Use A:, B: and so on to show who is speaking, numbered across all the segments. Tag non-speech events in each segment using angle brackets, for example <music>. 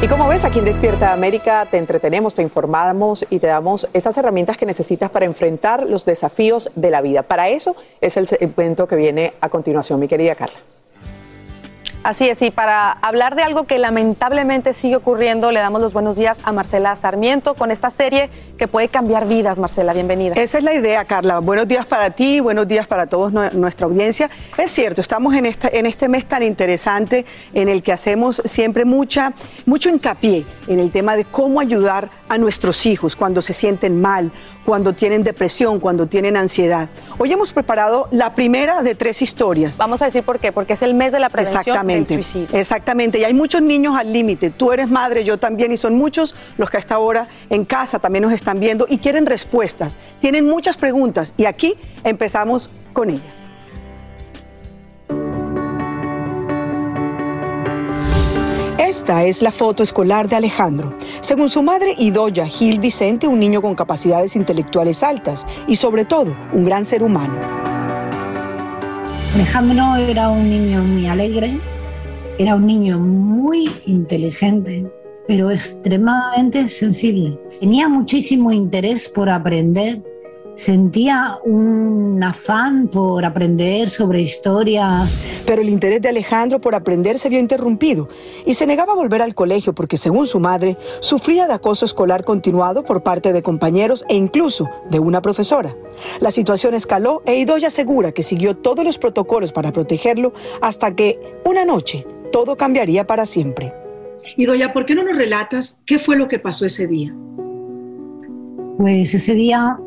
A: Y como ves, aquí en Despierta América te entretenemos, te informamos y te damos esas herramientas que necesitas para enfrentar los desafíos de la vida. Para eso es el segmento que viene a continuación, mi querida Carla. Así es, y para hablar de algo que lamentablemente sigue ocurriendo, le damos los buenos días a Marcela Sarmiento con esta serie que puede cambiar vidas. Marcela, bienvenida.
B: Esa es la idea, Carla. Buenos días para ti, buenos días para todos nuestra audiencia. Es cierto, estamos en, esta, en este mes tan interesante en el que hacemos siempre mucha, mucho hincapié en el tema de cómo ayudar a nuestros hijos cuando se sienten mal, cuando tienen depresión, cuando tienen ansiedad. Hoy hemos preparado la primera de tres historias.
A: Vamos a decir por qué, porque es el mes de la prevención
B: Exactamente,
A: del suicidio.
B: Exactamente, y hay muchos niños al límite. Tú eres madre, yo también, y son muchos los que hasta ahora en casa también nos están viendo y quieren respuestas. Tienen muchas preguntas y aquí empezamos con ella. Esta es la foto escolar de Alejandro. Según su madre Idoya Gil Vicente, un niño con capacidades intelectuales altas y sobre todo un gran ser humano.
C: Alejandro era un niño muy alegre, era un niño muy inteligente, pero extremadamente sensible. Tenía muchísimo interés por aprender, sentía un afán por aprender sobre historia.
B: Pero el interés de Alejandro por aprender se vio interrumpido y se negaba a volver al colegio porque, según su madre, sufría de acoso escolar continuado por parte de compañeros e incluso de una profesora. La situación escaló e Idoya asegura que siguió todos los protocolos para protegerlo hasta que, una noche, todo cambiaría para siempre.
D: Idoya, ¿por qué no nos relatas qué fue lo que pasó ese día?
C: Pues ese día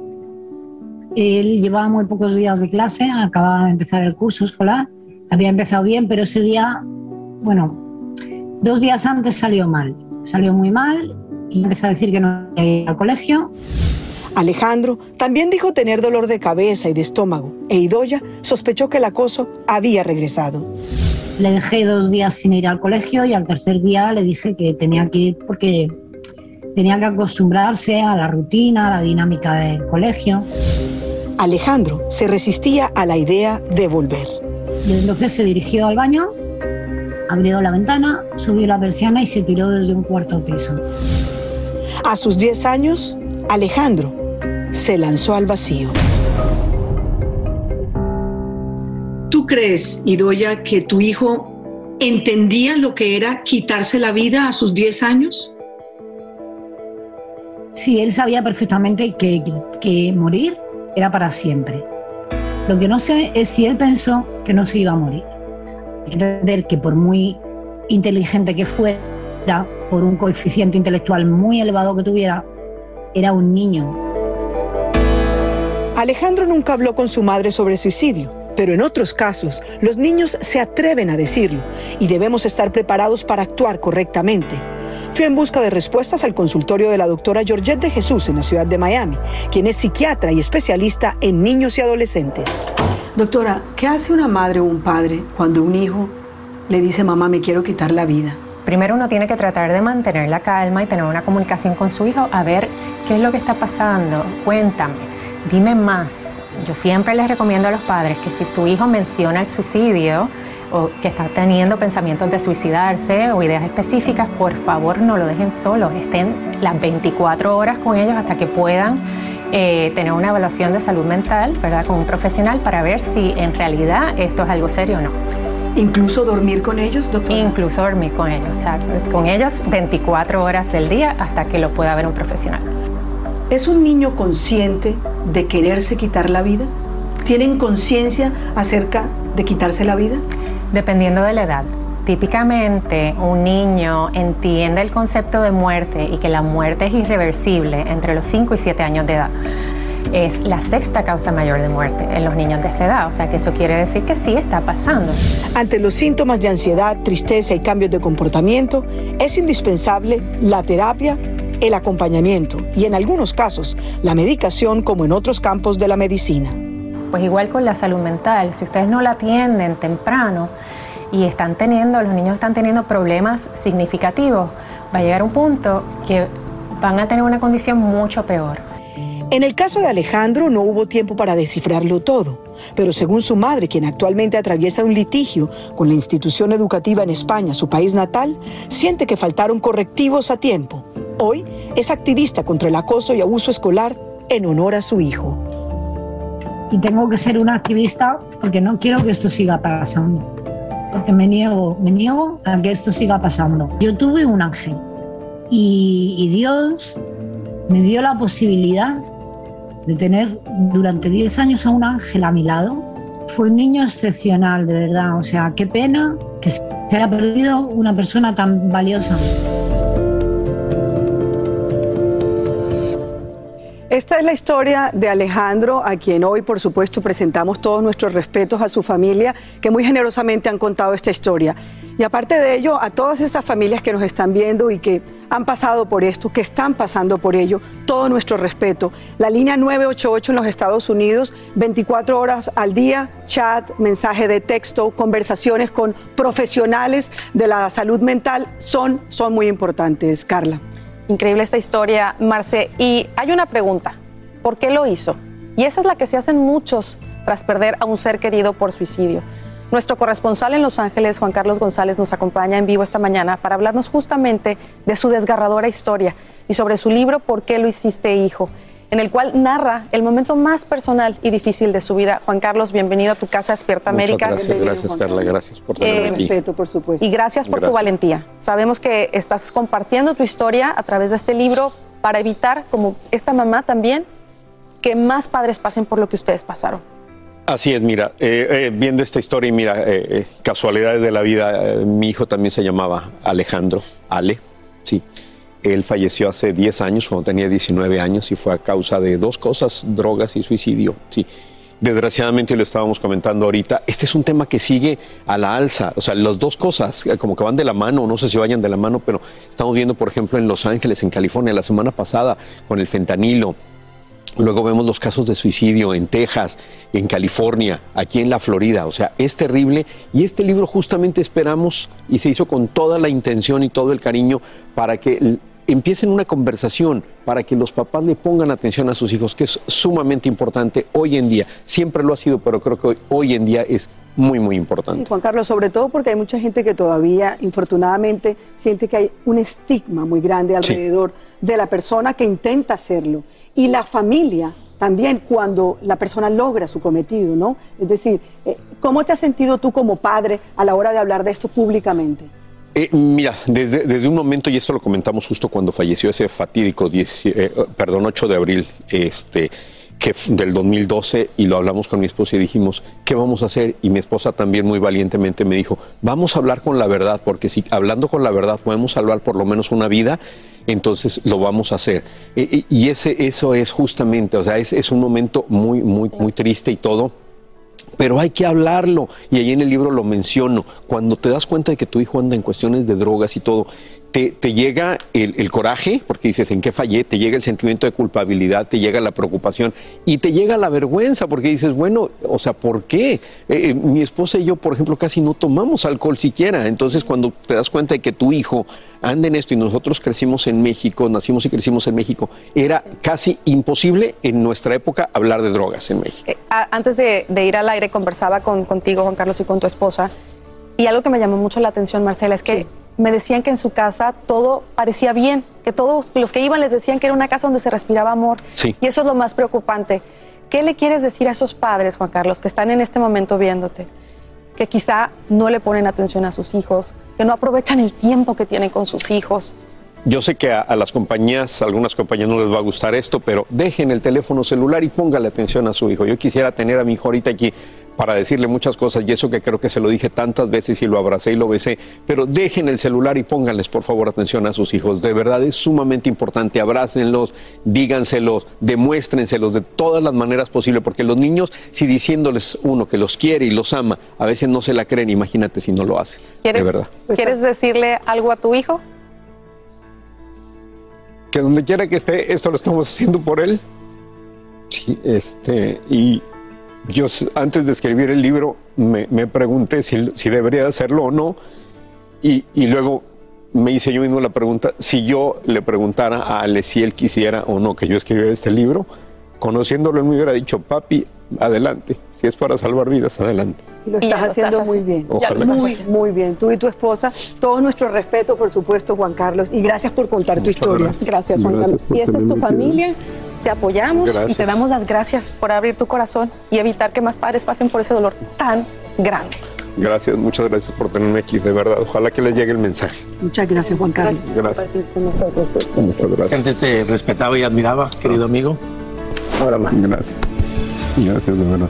C: él llevaba muy pocos días de clase, acababa de empezar el curso escolar, había empezado bien, pero ese día, bueno, dos días antes salió mal, salió muy mal y empezó a decir que no iba al colegio.
B: Alejandro también dijo tener dolor de cabeza y de estómago, e Idoya sospechó que el acoso había regresado.
C: Le dejé dos días sin ir al colegio y al tercer día le dije que tenía que ir porque tenía que acostumbrarse a la rutina, a la dinámica del colegio.
B: Alejandro se resistía a la idea de volver.
C: Y entonces se dirigió al baño, abrió la ventana, subió la persiana y se tiró desde un cuarto piso.
B: A sus 10 años, Alejandro se lanzó al vacío.
D: ¿Tú crees, Idoya, que tu hijo entendía lo que era quitarse la vida a sus 10 años?
C: Sí, él sabía perfectamente que, que, que morir era para siempre. Lo que no sé es si él pensó que no se iba a morir. Entender que por muy inteligente que fuera, por un coeficiente intelectual muy elevado que tuviera, era un niño.
E: Alejandro nunca habló con su madre sobre suicidio, pero en otros casos los niños se atreven a decirlo y debemos estar preparados para actuar correctamente. Fui en busca de respuestas al consultorio de la doctora Georgette de Jesús en la ciudad de Miami, quien es psiquiatra y especialista en niños y adolescentes.
B: Doctora, ¿qué hace una madre o un padre cuando un hijo le dice, mamá, me quiero quitar la vida?
F: Primero uno tiene que tratar de mantener la calma y tener una comunicación con su hijo a ver qué es lo que está pasando. Cuéntame, dime más. Yo siempre les recomiendo a los padres que si su hijo menciona el suicidio, o que está teniendo pensamientos de suicidarse o ideas específicas, por favor no lo dejen solo, estén las 24 horas con ellos hasta que puedan eh, tener una evaluación de salud mental, ¿verdad? Con un profesional para ver si en realidad esto es algo serio o no.
B: ¿Incluso dormir con ellos, doctor?
F: Incluso dormir con ellos, o sea, con ellos 24 horas del día hasta que lo pueda ver un profesional.
B: ¿Es un niño consciente de quererse quitar la vida? ¿Tienen conciencia acerca de quitarse la vida?
F: Dependiendo de la edad. Típicamente un niño entiende el concepto de muerte y que la muerte es irreversible entre los 5 y 7 años de edad. Es la sexta causa mayor de muerte en los niños de esa edad, o sea que eso quiere decir que sí está pasando.
E: Ante los síntomas de ansiedad, tristeza y cambios de comportamiento, es indispensable la terapia, el acompañamiento y en algunos casos la medicación como en otros campos de la medicina.
F: Pues igual con la salud mental, si ustedes no la atienden temprano y están teniendo, los niños están teniendo problemas significativos, va a llegar un punto que van a tener una condición mucho peor.
E: En el caso de Alejandro no hubo tiempo para descifrarlo todo, pero según su madre, quien actualmente atraviesa un litigio con la institución educativa en España, su país natal, siente que faltaron correctivos a tiempo. Hoy es activista contra el acoso y abuso escolar en honor a su hijo
C: y tengo que ser una activista porque no quiero que esto siga pasando. Porque me niego, me niego a que esto siga pasando. Yo tuve un ángel y, y Dios me dio la posibilidad de tener durante 10 años a un ángel a mi lado. Fue un niño excepcional, de verdad. O sea, qué pena que se haya perdido una persona tan valiosa.
B: Esta es la historia de Alejandro, a quien hoy, por supuesto, presentamos todos nuestros respetos a su familia, que muy generosamente han contado esta historia. Y aparte de ello, a todas esas familias que nos están viendo y que han pasado por esto, que están pasando por ello, todo nuestro respeto. La línea 988 en los Estados Unidos, 24 horas al día, chat, mensaje de texto, conversaciones con profesionales de la salud mental, son, son muy importantes. Carla.
G: Increíble esta historia, Marce. Y hay una pregunta, ¿por qué lo hizo? Y esa es la que se hacen muchos tras perder a un ser querido por suicidio. Nuestro corresponsal en Los Ángeles, Juan Carlos González, nos acompaña en vivo esta mañana para hablarnos justamente de su desgarradora historia y sobre su libro ¿Por qué lo hiciste, hijo? En el cual narra el momento más personal y difícil de su vida. Juan Carlos, bienvenido a tu casa Despierta América.
H: Gracias, gracias Carla, gracias por tenerme
G: Eh,
H: aquí.
B: Respeto, por supuesto.
G: Y gracias por tu valentía. Sabemos que estás compartiendo tu historia a través de este libro para evitar, como esta mamá también, que más padres pasen por lo que ustedes pasaron.
H: Así es, mira, eh, eh, viendo esta historia y mira, eh, casualidades de la vida, eh, mi hijo también se llamaba Alejandro, Ale, sí. Él falleció hace 10 años, cuando tenía 19 años, y fue a causa de dos cosas, drogas y suicidio, sí. Desgraciadamente, lo estábamos comentando ahorita, este es un tema que sigue a la alza, o sea, las dos cosas eh, como que van de la mano, no sé si vayan de la mano, pero estamos viendo, por ejemplo, en Los Ángeles, en California, la semana pasada, con el fentanilo, Luego vemos los casos de suicidio en Texas, en California, aquí en la Florida. O sea, es terrible. Y este libro justamente esperamos y se hizo con toda la intención y todo el cariño para que empiecen una conversación, para que los papás le pongan atención a sus hijos, que es sumamente importante hoy en día. Siempre lo ha sido, pero creo que hoy, en día es muy, muy importante.
B: Sí, Juan Carlos, sobre todo porque hay mucha gente que todavía, infortunadamente, siente que hay un estigma muy grande
H: Sí.
B: alrededor de la persona que intenta hacerlo. Y la familia también cuando la persona logra su cometido, ¿no? Es decir, eh, ¿cómo te has sentido tú como padre a la hora de hablar de esto públicamente?
H: Eh, mira, desde, desde un momento, y esto lo comentamos justo cuando falleció ese fatídico 10, eh, perdón, 8 de abril, este, que del 2012 y lo hablamos con mi esposa y dijimos, ¿qué vamos a hacer? Y mi esposa también muy valientemente me dijo, vamos a hablar con la verdad, porque si hablando con la verdad podemos salvar por lo menos una vida, entonces lo vamos a hacer. E- e- Y ese, eso es justamente, o sea, es, es un momento muy, muy, muy triste y todo. Pero hay que hablarlo, y ahí en el libro lo menciono. Cuando te das cuenta de que tu hijo anda en cuestiones de drogas y todo, te, llega el, coraje, porque dices, ¿en qué fallé? Te llega el sentimiento de culpabilidad, te llega la preocupación y te llega la vergüenza, porque dices, bueno, o sea, ¿por qué? Eh, eh, mi esposa y yo, por ejemplo, casi no tomamos alcohol siquiera. Entonces, cuando te das cuenta de que tu hijo anda en esto y nosotros crecimos en México, nacimos y crecimos en México, era casi imposible en nuestra época hablar de drogas en México.
G: Eh, antes de, de ir al aire conversaba con, contigo, Juan Carlos, y con tu esposa. Y algo que me llamó mucho la atención, Marcela, es que me decían que en su casa todo parecía bien, que todos los que iban les decían que era una casa donde se respiraba amor.
H: Sí.
G: Y eso es lo más preocupante. ¿Qué le quieres decir a esos padres, Juan Carlos, que están en este momento viéndote? Que quizá no le ponen atención a sus hijos, que no aprovechan el tiempo que tienen con sus hijos.
H: Yo sé que a, a las compañías, a algunas compañías no les va a gustar esto, pero dejen el teléfono celular y póngale atención a su hijo. Yo quisiera tener a mi hijo ahorita aquí para decirle muchas cosas y eso que creo que se lo dije tantas veces y lo abracé y lo besé, pero dejen el celular y pónganles por favor atención a sus hijos. De verdad es sumamente importante, abrácenlos, díganselos, demuéstrenselos de todas las maneras posibles, porque los niños, si diciéndoles uno que los quiere y los ama, a veces no se la creen, imagínate si no lo hacen. De
G: ¿Quieres,
H: verdad.
G: ¿Quieres decirle algo a tu hijo?
H: Que donde quiera que esté, esto lo estamos haciendo por él. Sí, este, y yo antes de escribir el libro me, me pregunté si, si debería hacerlo o no, y, y luego me hice yo mismo la pregunta, si yo le preguntara a Ale si él quisiera o no que yo escribiera este libro, conociéndolo él me hubiera dicho, papi, adelante, si es para salvar vidas, adelante.
B: Y lo
G: Y
B: estás
G: lo
B: haciendo
G: estás
B: muy bien.
H: Ojalá.
B: Muy, muy bien. Tú y tu esposa, todo nuestro respeto, por supuesto, Juan Carlos. Y gracias por contar tu historia.
H: gracias.
G: Gracias, Juan
H: Gracias
G: Carlos. Y esta es tu familia. Te apoyamos y
H: Gracias.
G: te damos las gracias por abrir tu corazón y evitar que más padres pasen por ese dolor tan grande.
H: Gracias, muchas gracias por tenerme aquí, de verdad. Ojalá que les llegue el mensaje.
B: Muchas gracias, Juan Carlos.
H: Gracias.
G: nosotros.
H: Muchas gracias.
I: Antes te respetaba y admiraba, querido amigo.
H: Ahora más. Gracias. Gracias, de verdad.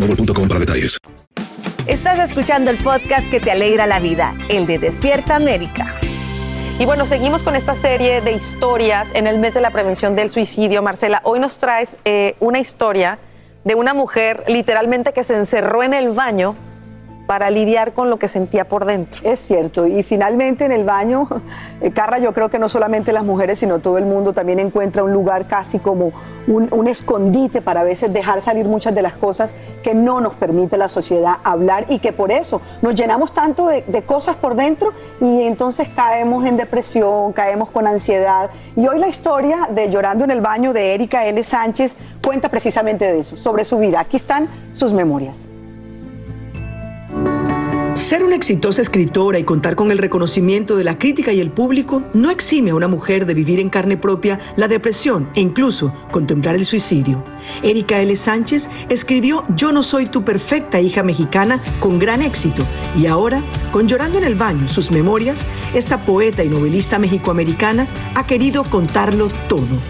J: boostmobile.com para detalles.
K: Estás escuchando el podcast que te alegra la vida, el de Despierta América.
G: Y bueno, seguimos con esta serie de historias en el mes de la prevención del suicidio. Marcela, hoy nos traes eh, una historia de una mujer literalmente que se encerró en el baño para lidiar con lo que sentía por dentro.
B: Es cierto, y finalmente en el baño, eh, Carla, yo creo que no solamente las mujeres, sino todo el mundo también encuentra un lugar casi como un, escondite para a veces dejar salir muchas de las cosas que no nos permite la sociedad hablar y que por eso nos llenamos tanto de, de cosas por dentro y entonces caemos en depresión, caemos con ansiedad. Y hoy la historia de Llorando en el baño de Erika L. Sánchez cuenta precisamente de eso, sobre su vida. Aquí están sus memorias.
E: Ser una exitosa escritora y contar con el reconocimiento de la crítica y el público no exime a una mujer de vivir en carne propia la depresión e incluso contemplar el suicidio. Erika L. Sánchez escribió Yo no soy tu perfecta hija mexicana con gran éxito y ahora, con Llorando en el baño, sus memorias, esta poeta y novelista mexicoamericana ha querido contarlo todo.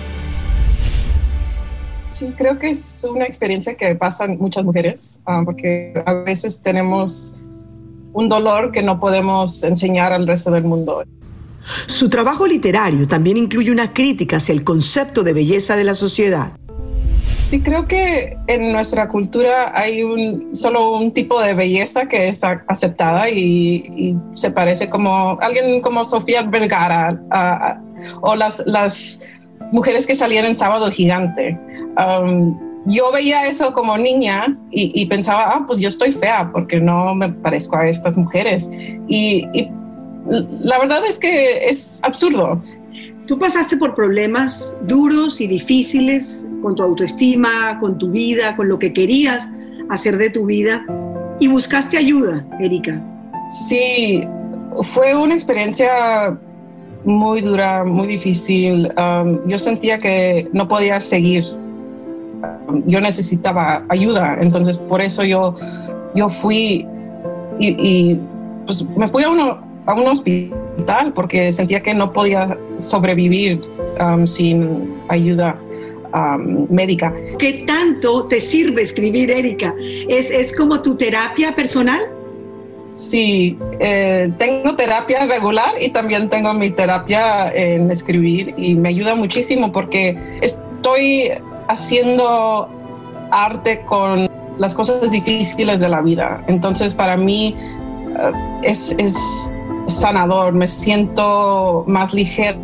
L: Sí, creo que es una experiencia que pasan muchas mujeres, ah, porque a veces tenemos un dolor que no podemos enseñar al resto del mundo.
E: Su trabajo literario también incluye una crítica hacia el concepto de belleza de la sociedad.
L: Sí, creo que en nuestra cultura hay un, solo un tipo de belleza que es aceptada y, se parece como alguien como Sofía Vergara o las, las mujeres que salían en Sábado Gigante. Um, yo veía eso como niña y, pensaba, ah, pues yo estoy fea porque no me parezco a estas mujeres. y la verdad es que es absurdo.
D: Tú pasaste por problemas duros y difíciles con tu autoestima, con tu vida, con lo que querías hacer de tu vida y buscaste ayuda, Erika.
L: Sí, fue una experiencia muy dura, muy difícil. Um, yo sentía que no podía seguir. Yo necesitaba ayuda, entonces por eso yo, yo fui y, pues me fui a, uno, a un hospital porque sentía que no podía sobrevivir um, sin ayuda um, médica.
D: ¿Qué tanto te sirve escribir, Erika? ¿Es, es como tu terapia personal?
L: Sí, eh, tengo terapia regular y también tengo mi terapia en escribir y me ayuda muchísimo porque estoy haciendo arte con las cosas difíciles de la vida. Entonces para mí eh, es, es sanador, me siento más ligera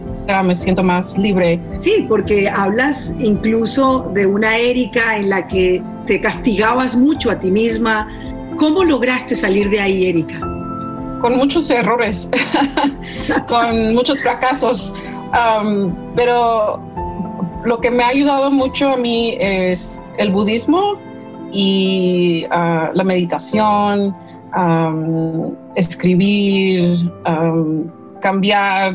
L: me siento más libre.
D: Sí, porque hablas incluso de una Erika en la que te castigabas mucho a ti misma. ¿Cómo lograste salir de ahí, Erika?
L: Con muchos errores, <laughs> con muchos fracasos, um, pero lo que me ha ayudado mucho a mí es el budismo y uh, la meditación, um, escribir, um, cambiar.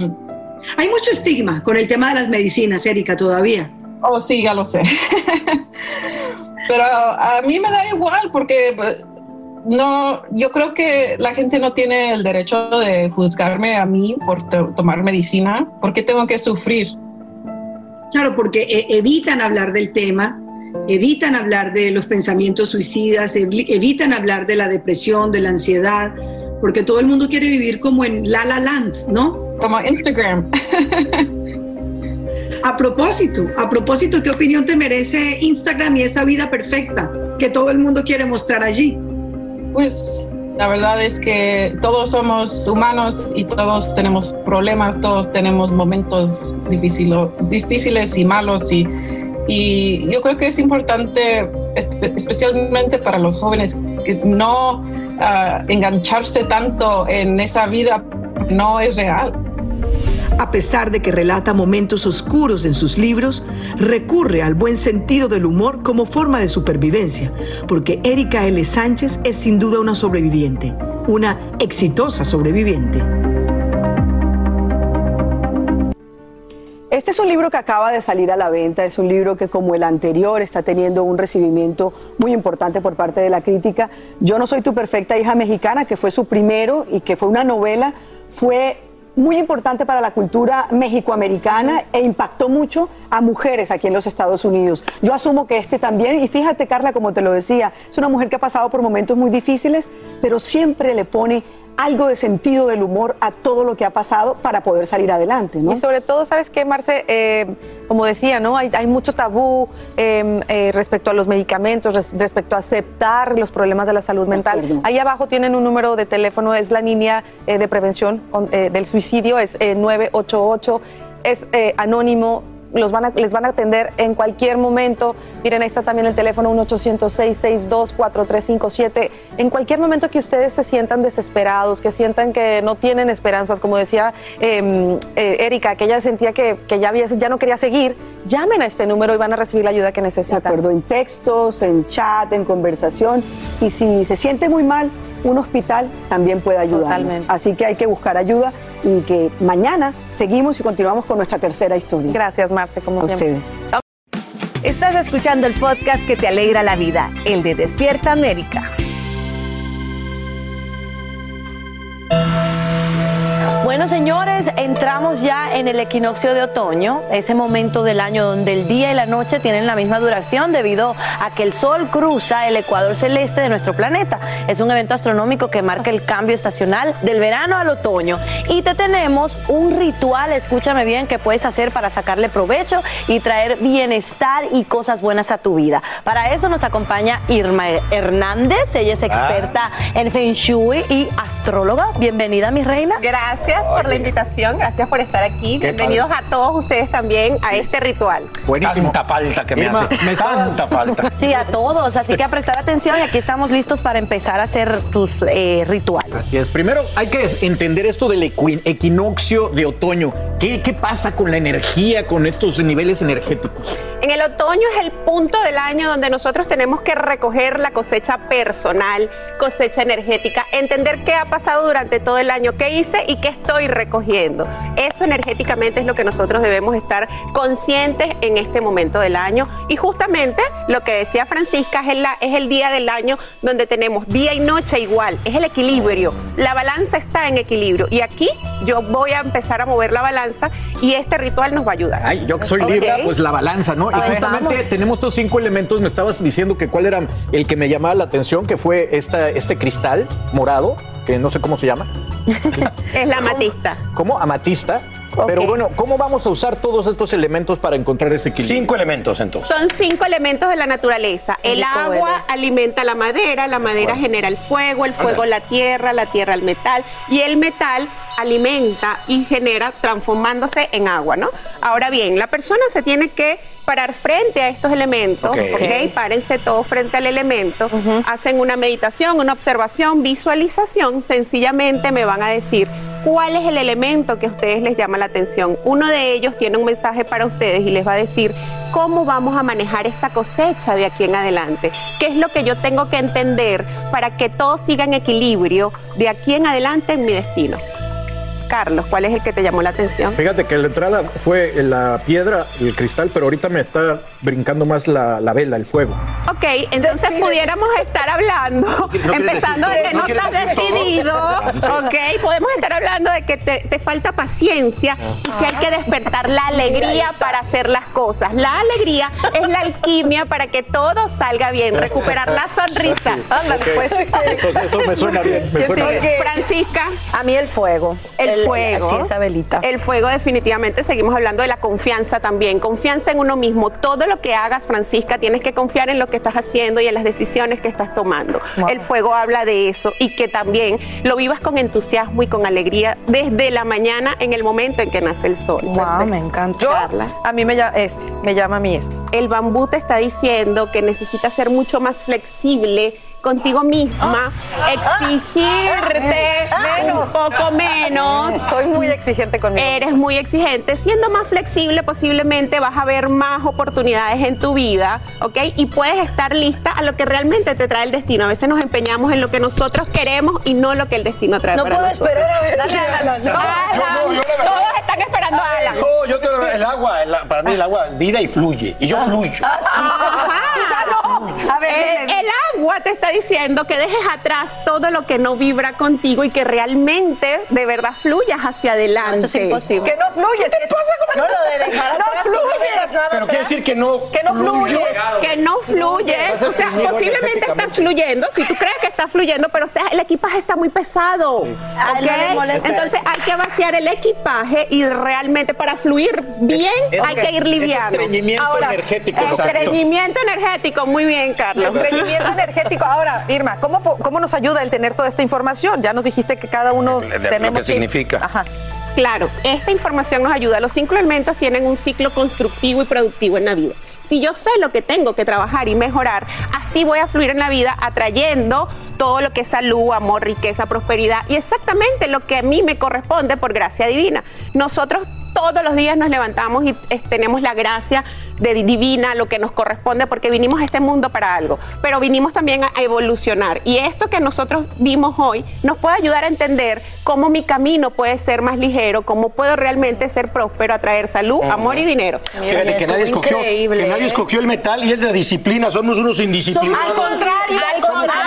D: Hay mucho estigma con el tema de las medicinas, Erika, todavía.
L: Oh, sí, ya lo sé. <laughs> Pero a mí me da igual porque pues, no, yo creo que la gente no tiene el derecho de juzgarme a mí por tomar medicina. ¿Por qué tengo que sufrir?
D: Claro, porque e, evitan hablar del tema, evitan hablar de los pensamientos suicidas, evitan hablar de la depresión, de la ansiedad, porque todo el mundo quiere vivir como en La La Land, ¿no?
L: Como Instagram.
D: a propósito, a propósito, ¿qué opinión te merece Instagram y esa vida perfecta que todo el mundo quiere mostrar allí?
L: Pues la verdad es que todos somos humanos y todos tenemos problemas, todos tenemos momentos difíciles y malos y, y yo creo que es importante, especialmente para los jóvenes, que no uh, engancharse tanto en esa vida, no es real.
E: A pesar de que relata momentos oscuros en sus libros, recurre al buen sentido del humor como forma de supervivencia, porque Erika L. Sánchez es sin duda una sobreviviente, una exitosa sobreviviente.
B: Este es un libro que acaba de salir a la venta, es un libro que como el anterior está teniendo un recibimiento muy importante por parte de la crítica. Yo no soy tu perfecta hija mexicana, que fue su primero y que fue una novela, fue muy importante para la cultura mexicoamericana e impactó mucho a mujeres aquí en los Estados Unidos. Yo asumo que este también, y fíjate Carla, como te lo decía, es una mujer que ha pasado por momentos muy difíciles, pero siempre le pone algo de sentido del humor a todo lo que ha pasado para poder salir adelante, ¿no?
G: Y sobre todo, ¿sabes qué, Marce? Eh, como decía, ¿no? Hay, mucho tabú em, eh, respecto a los medicamentos, respecto a aceptar los problemas de la salud mental. Ahí abajo tienen un número de teléfono, es la línea eh, de prevención del suicidio, es 988, es anónimo, los van a, les van a atender en cualquier momento. Miren, ahí está también el teléfono 1-800-662-4357. En cualquier momento que ustedes se sientan desesperados, que sientan que no tienen esperanzas, como decía em, eh, Erika, que ella sentía que, ya, ya no quería seguir, llamen a este número y van a recibir la ayuda que necesitan.
B: De acuerdo, en textos, en chat, en conversación. Y si se siente muy mal, un hospital también puede ayudarnos. Así que hay que buscar ayuda y que mañana seguimos y continuamos con nuestra tercera historia.
G: Gracias, Marce, como siempre.
K: Ustedes. Estás escuchando el podcast que te alegra la vida, el de Despierta América.
M: Bueno, señores, entramos ya en el equinoccio de otoño, ese momento del año donde el día y la noche tienen la misma duración debido a que el Sol cruza el ecuador celeste de nuestro planeta. Es un evento astronómico que marca el cambio estacional del verano al otoño. Y te tenemos un ritual, escúchame bien, que puedes hacer para sacarle provecho y traer bienestar y cosas buenas a tu vida. Para eso nos acompaña Irma Hernández, ella es experta en Feng Shui y astróloga. Bienvenida, mi reina.
N: Gracias por la invitación, gracias por estar aquí. Bienvenidos a todos ustedes también a este ritual.
I: Buenísimo. Tanta falta que me
N: Irma,
I: hace.
N: me
I: Tanta falta.
M: Sí, a todos, así que a prestar atención y aquí estamos listos para empezar a hacer tus eh, rituales.
O: Así es. Primero hay que entender esto del equi- equinoccio de otoño. ¿Qué, qué pasa con la energía, con estos niveles energéticos?
N: En el otoño es el punto del año donde nosotros tenemos que recoger la cosecha personal, cosecha energética, entender qué ha pasado durante todo el año, qué hice y qué estoy recogiendo. Eso energéticamente es lo que nosotros debemos estar conscientes en este momento del año. Y justamente lo que decía Francisca es el, es el día del año donde tenemos día y noche igual, es el equilibrio. La balanza está en equilibrio. Y aquí yo voy a empezar a mover la balanza y este ritual nos va a ayudar.
O: Ay, yo que soy
N: Ok.
O: Libra, pues la balanza, ¿no? Y justamente tenemos estos cinco elementos. Me estabas diciendo que cuál era el que me llamaba la atención, que fue esta, este cristal morado, que no sé cómo se llama. <laughs>
N: Es la amatista.
O: ¿Cómo? Amatista. Pero bueno, ¿cómo vamos a usar todos estos elementos para encontrar ese equilibrio?
I: Cinco elementos entonces.
N: Son cinco elementos de la naturaleza.
O: Qué
N: El agua
O: huele.
N: alimenta la madera, la madera genera el fuego, el fuego la tierra, la tierra el metal y el metal alimenta y genera transformándose en agua, ¿no? Ahora bien, la persona se tiene que parar frente a estos elementos,
P: Ok.
N: ¿ok? Párense todos frente al elemento, hacen una meditación, una observación, visualización, sencillamente me van a decir cuál es el elemento que a ustedes les llama la atención. Uno de ellos tiene un mensaje para ustedes y les va a decir cómo vamos a manejar esta cosecha de aquí en adelante, qué es lo que yo tengo que entender para que todo siga en equilibrio de aquí en adelante en mi destino. Carlos, ¿cuál es el que te llamó la atención?
O: Fíjate que la entrada fue la piedra, el cristal, pero ahorita me está brincando más la, la vela, el fuego.
N: Ok, entonces pudiéramos estar hablando, empezando de que no
O: no
N: estás
O: decir todo.
N: decidido, ok, podemos estar hablando de que te, te falta paciencia y que hay que despertar la alegría para hacer las cosas. La alegría es la alquimia para que todo salga bien, recuperar la sonrisa. Ándale, pues.
O: Eso- eso me suena bien, me
N: ¿Quién
O: suena
N: sigue?
O: bien.
N: Francisca.
M: A mí el fuego.
N: El,
M: El-
N: fuego.
M: esa velita.
N: El fuego definitivamente. Seguimos hablando de la confianza también. Confianza en uno mismo. Todo lo que hagas, Francisca, tienes que confiar en lo que estás haciendo y en las decisiones que estás tomando. El fuego habla de eso y que también lo vivas con entusiasmo y con alegría desde la mañana en el momento en que nace el sol.
M: Wow, me encanta.
N: Yo,
P: A mí me llama este, me llama a mí este.
N: el bambú te está diciendo que necesitas ser mucho más flexible contigo misma, exigirte un poco menos.
P: Soy muy exigente conmigo.
N: Eres muy exigente. Siendo más flexible, posiblemente vas a ver más oportunidades en tu vida, ¿ok? Y puedes estar lista a lo que realmente te trae el destino. A veces nos empeñamos en lo que nosotros queremos y no lo que el destino trae
P: No
N: para
P: puedo
N: nosotros.
P: esperar a ver.
N: Dale,
I: yo
N: Todos están esperando a Alan.
I: No, yo te lo- el agua, el- para mí el agua vida y fluye. Y yo fluyo.
N: Ajá. A ver, el, el agua te está diciendo que dejes atrás todo lo que no vibra contigo y que realmente de verdad fluyas hacia adelante.
M: eso es imposible.
P: Que no fluye. ¿Qué te pasa con No lo de dejar
N: No
P: atrás, tú
N: fluye.
I: Pero quiere decir que no,
P: Que no fluye.
N: Que no fluye. O sea, posiblemente estás fluyendo. Si tú crees que estás fluyendo, pero el equipaje está muy pesado.
M: No
N: ¿ok? Entonces hay que vaciar el equipaje y realmente para fluir bien
O: es
N: hay
O: que-
N: ir
O: es
N: liviano.
O: estreñimiento
N: Ahora,
O: energético, exacto.
N: Estreñimiento energético. Muy bien, Carlos.
P: Estreñimiento <laughs> energético. Ahora, Irma, ¿cómo, po- ¿cómo nos ayuda el tener toda esta información? Ya nos dijiste que cada uno
I: De- de lo
P: tenemos
I: que significa.
P: Ajá.
N: Claro, esta información nos ayuda. Los cinco elementos tienen un ciclo constructivo y productivo en la vida. Si yo sé lo que tengo que trabajar y mejorar, así voy a fluir en la vida atrayendo todo lo que es salud, amor, riqueza, prosperidad y exactamente lo que a mí me corresponde por gracia divina. Nosotros todos los días nos levantamos y eh, tenemos la gracia de divina, lo que nos corresponde, porque vinimos a este mundo para algo, pero vinimos también a evolucionar. Y esto que nosotros vimos hoy nos puede ayudar a entender cómo mi camino puede ser más ligero, cómo puedo realmente ser próspero, atraer salud, amor y dinero.
I: Fíjate que nadie, escogió, que nadie escogió el metal y es de disciplina. Somos unos indisciplinados.
N: Al contrario, al contrario.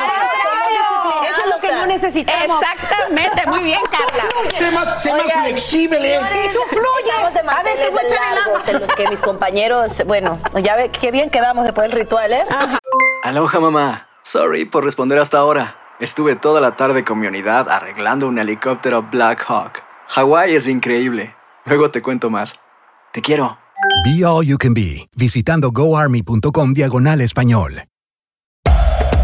N: Eso es lo que no
P: necesitamos.
N: Exactamente, muy bien, Carla.
I: Sé más, sé más
P: Oigan,
I: flexible.
P: Y tú fluye.
M: Estamos de
P: A ver, tú
M: manteles
P: échale el agua.
M: en los que mis compañeros, bueno, ya ve qué bien quedamos después del ritual, ¿eh?
Q: Aloha mamá. Sorry por responder hasta ahora. Estuve toda la tarde con mi unidad arreglando un helicóptero Black Hawk. Hawái es increíble. Luego te cuento más. Te quiero.
R: Be All You Can Be, visitando goarmy.com diagonal español.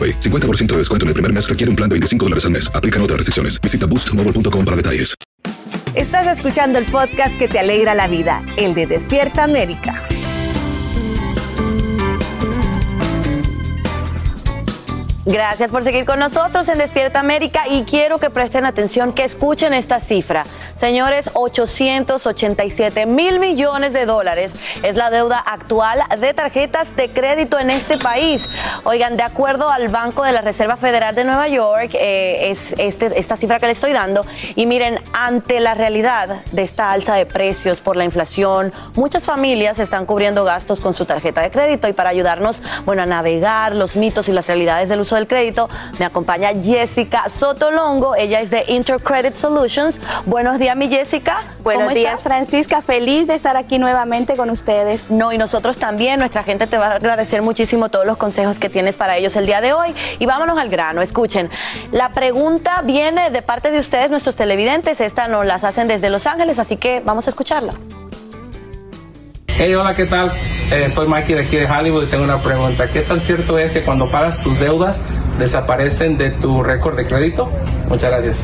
J: AroPay. 50% de descuento en el primer mes requiere un plan de 25 dólares al mes. Aplican otras restricciones. Visita boostmobile.com para detalles.
K: Estás escuchando el podcast que te alegra la vida, el de Despierta América.
M: Gracias por seguir con nosotros en Despierta América y quiero que presten atención, que escuchen esta cifra. Señores, 887 mil millones de dólares es la deuda actual de tarjetas de crédito en este país. Oigan, de acuerdo al Banco de la Reserva Federal de Nueva York, eh, es este- esta cifra que les estoy dando. Y miren, ante la realidad de esta alza de precios por la inflación, muchas familias están cubriendo gastos con su tarjeta de crédito y para ayudarnos, bueno, a navegar los mitos y las realidades del uso del crédito, me acompaña Jessica Sotolongo. Ella es de Intercredit Solutions. Buenos días, mi Jessica.
S: Buenos
M: ¿Cómo
S: días,
M: estás?
S: Francisca. Feliz de estar aquí nuevamente con ustedes.
M: No, y nosotros también, nuestra gente te va a agradecer muchísimo todos los consejos que tienes para ellos el día de hoy. Y vámonos al grano, escuchen. La pregunta viene de parte de ustedes, nuestros televidentes. Esta nos las hacen desde Los Ángeles, así que vamos a escucharla.
T: Hey, hola, ¿qué tal? Eh, soy Mikey de aquí de Hollywood y tengo una pregunta. ¿Qué tan cierto es que cuando pagas tus deudas desaparecen de tu récord de crédito? Muchas gracias.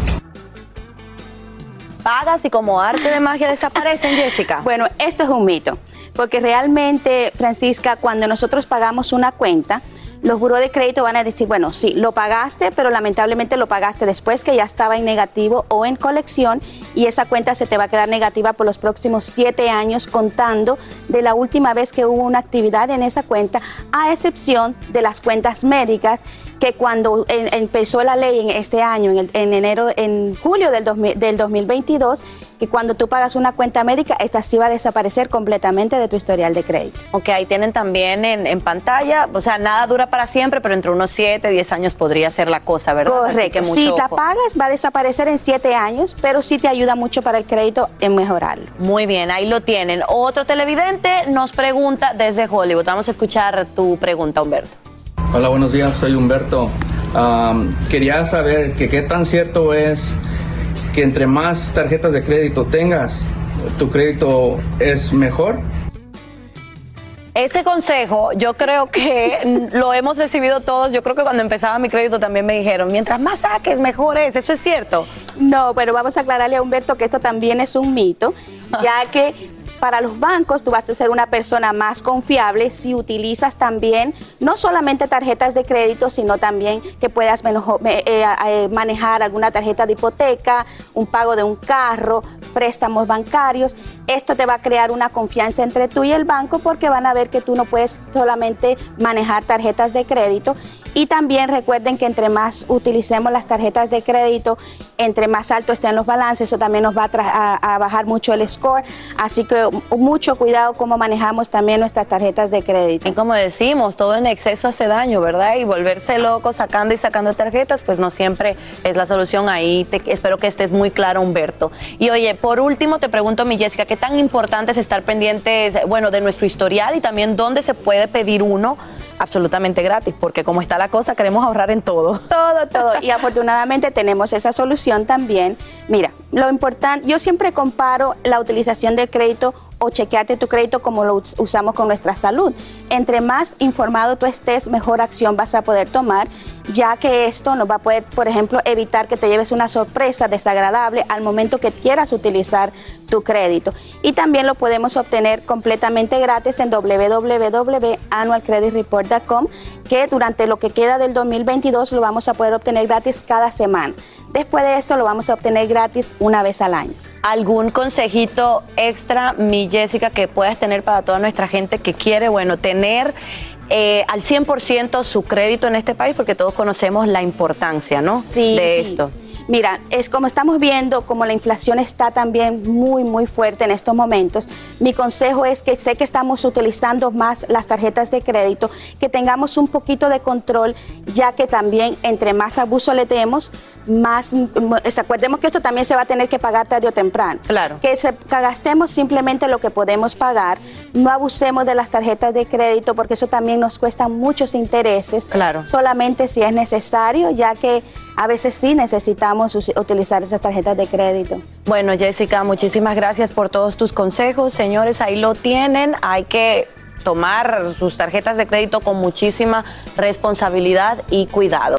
M: Pagas y como arte de magia desaparecen, <laughs> Jessica.
S: Bueno, esto es un mito, porque realmente, Francisca, cuando nosotros pagamos una cuenta, los buró de crédito van a decir, bueno, sí, lo pagaste, pero lamentablemente lo pagaste después que ya estaba en negativo o en colección y esa cuenta se te va a quedar negativa por los próximos siete años contando de la última vez que hubo una actividad en esa cuenta, a excepción de las cuentas médicas que cuando empezó la ley en este año, en, enero, en julio del, 2000 del 2022, que cuando tú pagas una cuenta médica, esta sí va a desaparecer completamente de tu historial de crédito.
M: Ok, ahí tienen también en pantalla, o sea, nada dura para siempre, pero entre unos 7, 10 años podría ser la cosa, ¿verdad?
S: Correcto.
M: mucho
S: si la pagas, va a desaparecer en siete años, pero sí te ayuda mucho para el crédito en mejorarlo.
M: Muy bien, ahí lo tienen. Otro televidente nos pregunta desde Hollywood. Vamos a escuchar tu pregunta, Humberto.
T: Hola, buenos días, soy Humberto. Quería saber que qué tan cierto es que entre más tarjetas de crédito tengas, tu crédito es mejor.
M: Ese consejo yo creo que <laughs> lo hemos recibido todos. Yo creo que cuando empezaba mi crédito también me dijeron, mientras más saques, mejor es. ¿Eso es cierto?
S: No, pero vamos a aclararle a Humberto que esto también es un mito, ya que para los bancos tú vas a ser una persona más confiable si utilizas también no solamente tarjetas de crédito, sino también que puedas eh, eh, manejar alguna tarjeta de hipoteca, un pago de un carro, préstamos bancarios. Esto te va a crear una confianza entre tú y el banco porque van a ver que tú no puedes solamente manejar tarjetas de crédito. Y también recuerden que entre más utilicemos las tarjetas de crédito, entre más alto estén los balances, eso también nos va a, bajar mucho el score. Así que mucho cuidado cómo manejamos también nuestras tarjetas de crédito.
M: Y como decimos, todo en exceso hace daño, ¿verdad? Y volverse loco sacando y sacando tarjetas, pues no siempre es la solución. Ahí te- espero que estés muy claro, Humberto. Y oye, por último te pregunto, mi Jessica, ¿qué tan importante es estar pendientes, bueno, de nuestro historial y también dónde se puede pedir uno absolutamente gratis, porque como está la cosa, queremos ahorrar en todo.
S: Todo, todo. Y afortunadamente tenemos esa solución también. Mira, lo importante, yo siempre comparo la utilización del crédito o chequearte tu crédito como lo usamos con nuestra salud. Entre más informado tú estés, mejor acción vas a poder tomar, ya que esto nos va a poder, por ejemplo, evitar que te lleves una sorpresa desagradable al momento que quieras utilizar tu crédito. Y también lo podemos obtener completamente gratis en www.annualcreditreport.com, que durante lo que queda del 2022 lo vamos a poder obtener gratis cada semana. Después de esto lo vamos a obtener gratis una vez al año.
M: ¿Algún consejito extra, mi Jessica, que puedas tener para toda nuestra gente que quiere, bueno, tener eh, al 100% su crédito en este país? Porque todos conocemos la importancia, ¿no?
S: Sí,
M: de
S: sí.
M: esto.
S: Mira, es como estamos viendo, como la inflación está también muy, muy fuerte en estos momentos, mi consejo es que sé que estamos utilizando más las tarjetas de crédito, que tengamos un poquito de control, ya que también entre más abuso le demos, más, mm, acordemos que esto también se va a tener que pagar tarde o temprano.
M: Claro.
S: Que, se, que gastemos simplemente lo que podemos pagar, no abusemos de las tarjetas de crédito, porque eso también nos cuesta muchos intereses.
M: Claro.
S: Solamente si es necesario, ya que a veces sí necesitamos utilizar esas tarjetas de crédito.
M: Bueno, Jessica, muchísimas gracias por todos tus consejos. Señores, ahí lo tienen. Hay que tomar sus tarjetas de crédito con muchísima responsabilidad y cuidado.